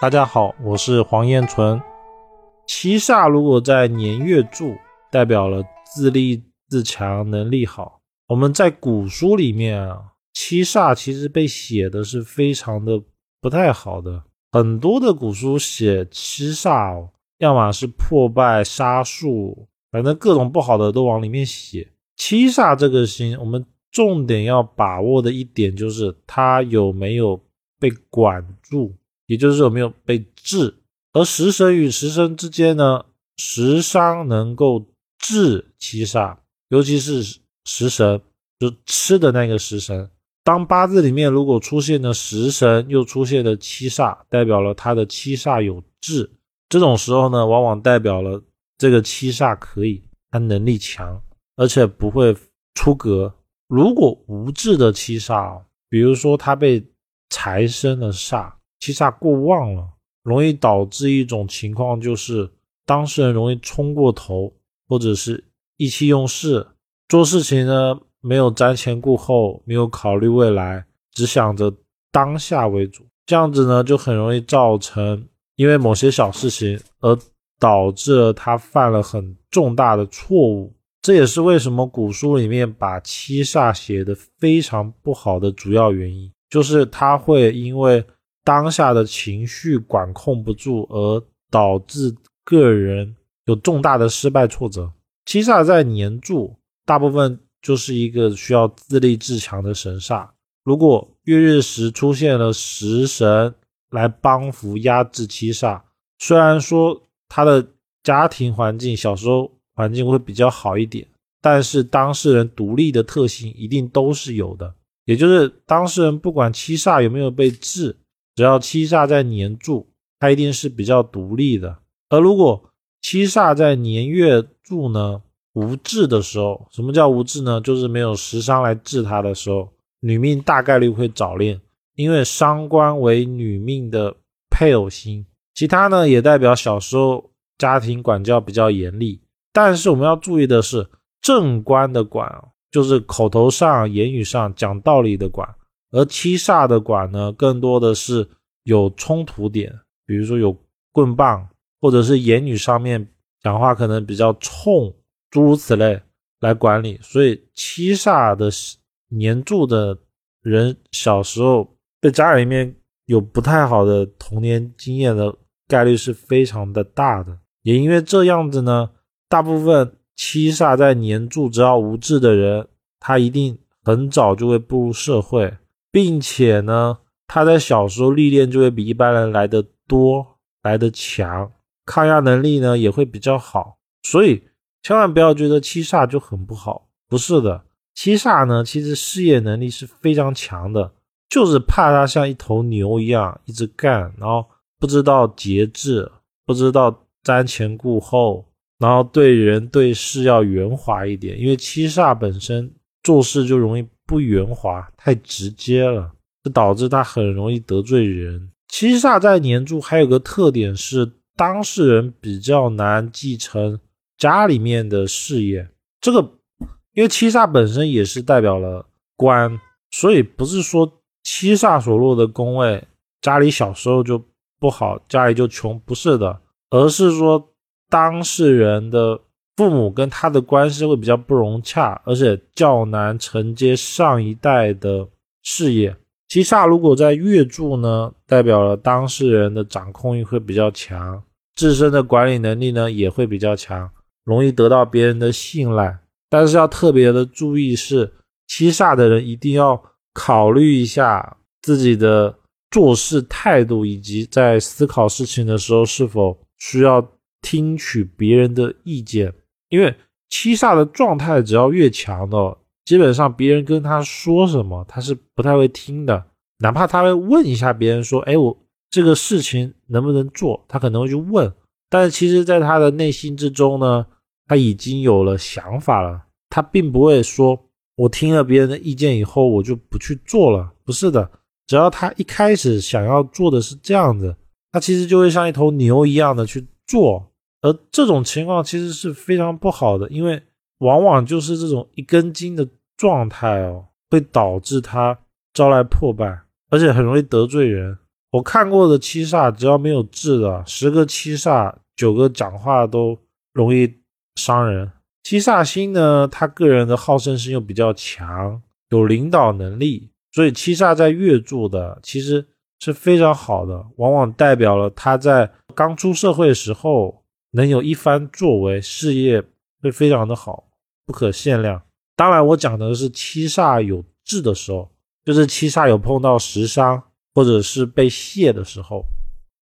大家好，我是黄彦纯。七煞如果在年月柱，代表了自立自强，能力好。我们在古书里面啊，七煞其实被写的是非常的不太好的。很多的古书写七煞，哦要么是破败杀术，反正各种不好的都往里面写。七煞这个星，我们重点要把握的一点就是它有没有被管住。也就是有没有被治，而食神与食神之间呢，食伤能够治七煞，尤其是食神，就吃的那个食神。当八字里面如果出现了食神，又出现了七煞，代表了他的七煞有治。这种时候呢，往往代表了这个七煞可以，他能力强，而且不会出格。如果无治的七煞，比如说他被财生了煞。七煞过旺了，容易导致一种情况，就是当事人容易冲过头，或者是意气用事，做事情呢没有瞻前顾后，没有考虑未来，只想着当下为主。这样子呢，就很容易造成因为某些小事情而导致了他犯了很重大的错误。这也是为什么古书里面把七煞写的非常不好的主要原因，就是他会因为。当下的情绪管控不住，而导致个人有重大的失败挫折。七煞在年柱，大部分就是一个需要自立自强的神煞。如果月日时出现了食神来帮扶压制七煞，虽然说他的家庭环境小时候环境会比较好一点，但是当事人独立的特性一定都是有的。也就是当事人不管七煞有没有被治。只要七煞在年柱，它一定是比较独立的。而如果七煞在年月柱呢，无治的时候，什么叫无治呢？就是没有食伤来治它的时候，女命大概率会早恋，因为伤官为女命的配偶星。其他呢，也代表小时候家庭管教比较严厉。但是我们要注意的是，正官的管就是口头上、言语上讲道理的管。而七煞的管呢，更多的是有冲突点，比如说有棍棒，或者是言语上面讲话可能比较冲，诸如此类来管理。所以七煞的年柱的人，小时候在家里面有不太好的童年经验的概率是非常的大的。也因为这样子呢，大部分七煞在年柱只要无治的人，他一定很早就会步入社会。并且呢，他在小时候历练就会比一般人来的多，来的强，抗压能力呢也会比较好。所以千万不要觉得七煞就很不好，不是的，七煞呢其实事业能力是非常强的，就是怕他像一头牛一样一直干，然后不知道节制，不知道瞻前顾后，然后对人对事要圆滑一点，因为七煞本身做事就容易。不圆滑，太直接了，这导致他很容易得罪人。七煞在年柱还有个特点是，当事人比较难继承家里面的事业。这个因为七煞本身也是代表了官，所以不是说七煞所落的宫位家里小时候就不好，家里就穷，不是的，而是说当事人的。父母跟他的关系会比较不融洽，而且较难承接上一代的事业。七煞如果在月柱呢，代表了当事人的掌控欲会比较强，自身的管理能力呢也会比较强，容易得到别人的信赖。但是要特别的注意是，七煞的人一定要考虑一下自己的做事态度，以及在思考事情的时候是否需要听取别人的意见。因为七煞的状态只要越强的，基本上别人跟他说什么，他是不太会听的。哪怕他会问一下别人说：“哎，我这个事情能不能做？”他可能会去问，但是其实在他的内心之中呢，他已经有了想法了。他并不会说：“我听了别人的意见以后，我就不去做了。”不是的，只要他一开始想要做的是这样子，他其实就会像一头牛一样的去做。而这种情况其实是非常不好的，因为往往就是这种一根筋的状态哦，会导致他招来破败，而且很容易得罪人。我看过的七煞，只要没有智的，十个七煞九个讲话都容易伤人。七煞星呢，他个人的好胜心又比较强，有领导能力，所以七煞在月柱的其实是非常好的，往往代表了他在刚出社会的时候能有一番作为，事业会非常的好，不可限量。当然，我讲的是七煞有智的时候，就是七煞有碰到食伤。或者是被泄的时候，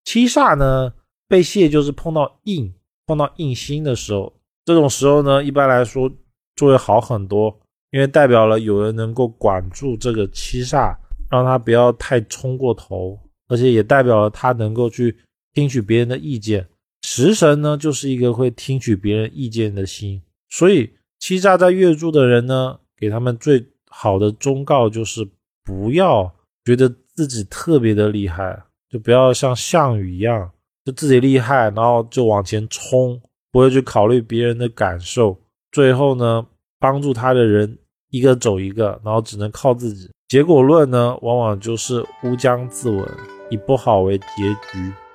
七煞呢被泄就是碰到印，碰到印星的时候，这种时候呢，一般来说就会好很多，因为代表了有人能够管住这个七煞，让他不要太冲过头，而且也代表了他能够去听取别人的意见。食神呢就是一个会听取别人意见的心，所以欺诈在月柱的人呢，给他们最好的忠告就是不要觉得。自己特别的厉害，就不要像项羽一样，就自己厉害，然后就往前冲，不会去考虑别人的感受。最后呢，帮助他的人一个走一个，然后只能靠自己。结果论呢，往往就是乌江自刎，以不好为结局。